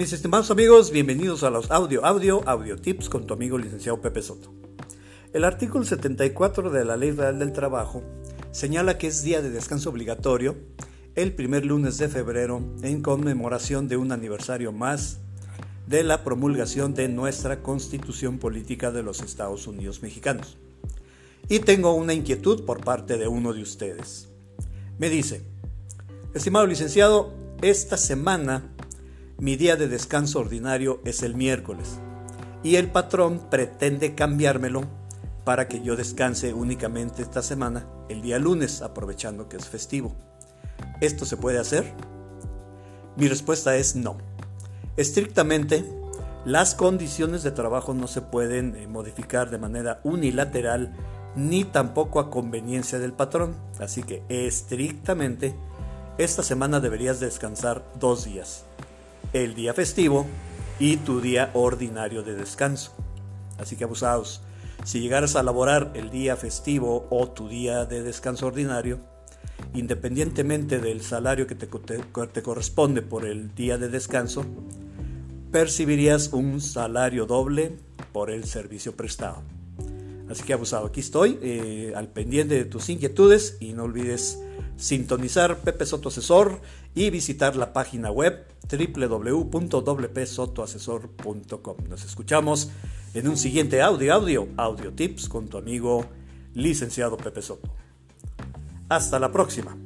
Mis estimados amigos, bienvenidos a los Audio Audio Audio Tips con tu amigo licenciado Pepe Soto. El artículo 74 de la Ley Real del Trabajo señala que es día de descanso obligatorio el primer lunes de febrero en conmemoración de un aniversario más de la promulgación de nuestra Constitución Política de los Estados Unidos Mexicanos. Y tengo una inquietud por parte de uno de ustedes. Me dice, estimado licenciado, esta semana mi día de descanso ordinario es el miércoles y el patrón pretende cambiármelo para que yo descanse únicamente esta semana el día lunes, aprovechando que es festivo. ¿Esto se puede hacer? Mi respuesta es no. Estrictamente, las condiciones de trabajo no se pueden eh, modificar de manera unilateral ni tampoco a conveniencia del patrón. Así que estrictamente, esta semana deberías descansar dos días. El día festivo y tu día ordinario de descanso. Así que abusados. Si llegaras a laborar el día festivo o tu día de descanso ordinario, independientemente del salario que te, corresponde por el día de descanso, percibirías un salario doble por el servicio prestado. Así que abusado, aquí estoy eh, al pendiente de tus inquietudes y no olvides sintonizar Pepe Soto Asesor y visitar la página web www.wpsotoasesor.com. Nos escuchamos en un siguiente audio, audio, audio tips con tu amigo licenciado Pepe Soto. Hasta la próxima.